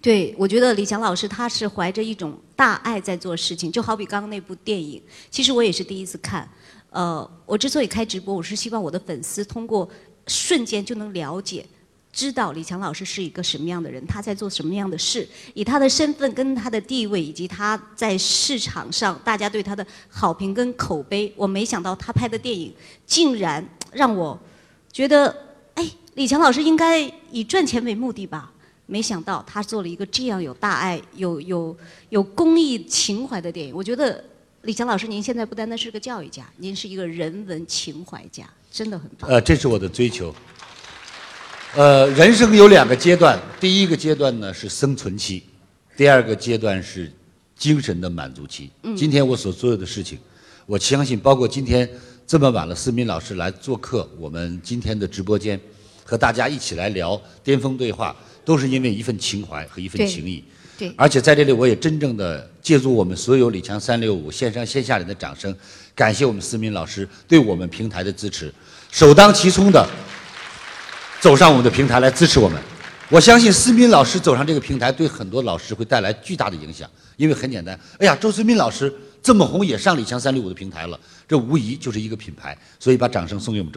对，我觉得李强老师他是怀着一种大爱在做事情，就好比刚刚那部电影，其实我也是第一次看。呃，我之所以开直播，我是希望我的粉丝通过瞬间就能了解、知道李强老师是一个什么样的人，他在做什么样的事，以他的身份跟他的地位，以及他在市场上大家对他的好评跟口碑，我没想到他拍的电影竟然让我觉得，哎，李强老师应该以赚钱为目的吧。没想到他做了一个这样有大爱、有有有公益情怀的电影。我觉得李强老师，您现在不单单是个教育家，您是一个人文情怀家，真的很棒。呃，这是我的追求。呃，人生有两个阶段，第一个阶段呢是生存期，第二个阶段是精神的满足期。今天我所做的事情，我相信包括今天这么晚了，思敏老师来做客我们今天的直播间，和大家一起来聊巅峰对话。都是因为一份情怀和一份情谊，对，而且在这里我也真正的借助我们所有李强三六五线上线下人的掌声，感谢我们思敏老师对我们平台的支持，首当其冲的走上我们的平台来支持我们。我相信思敏老师走上这个平台，对很多老师会带来巨大的影响，因为很简单，哎呀，周思敏老师这么红，也上李强三六五的平台了，这无疑就是一个品牌，所以把掌声送给我们周。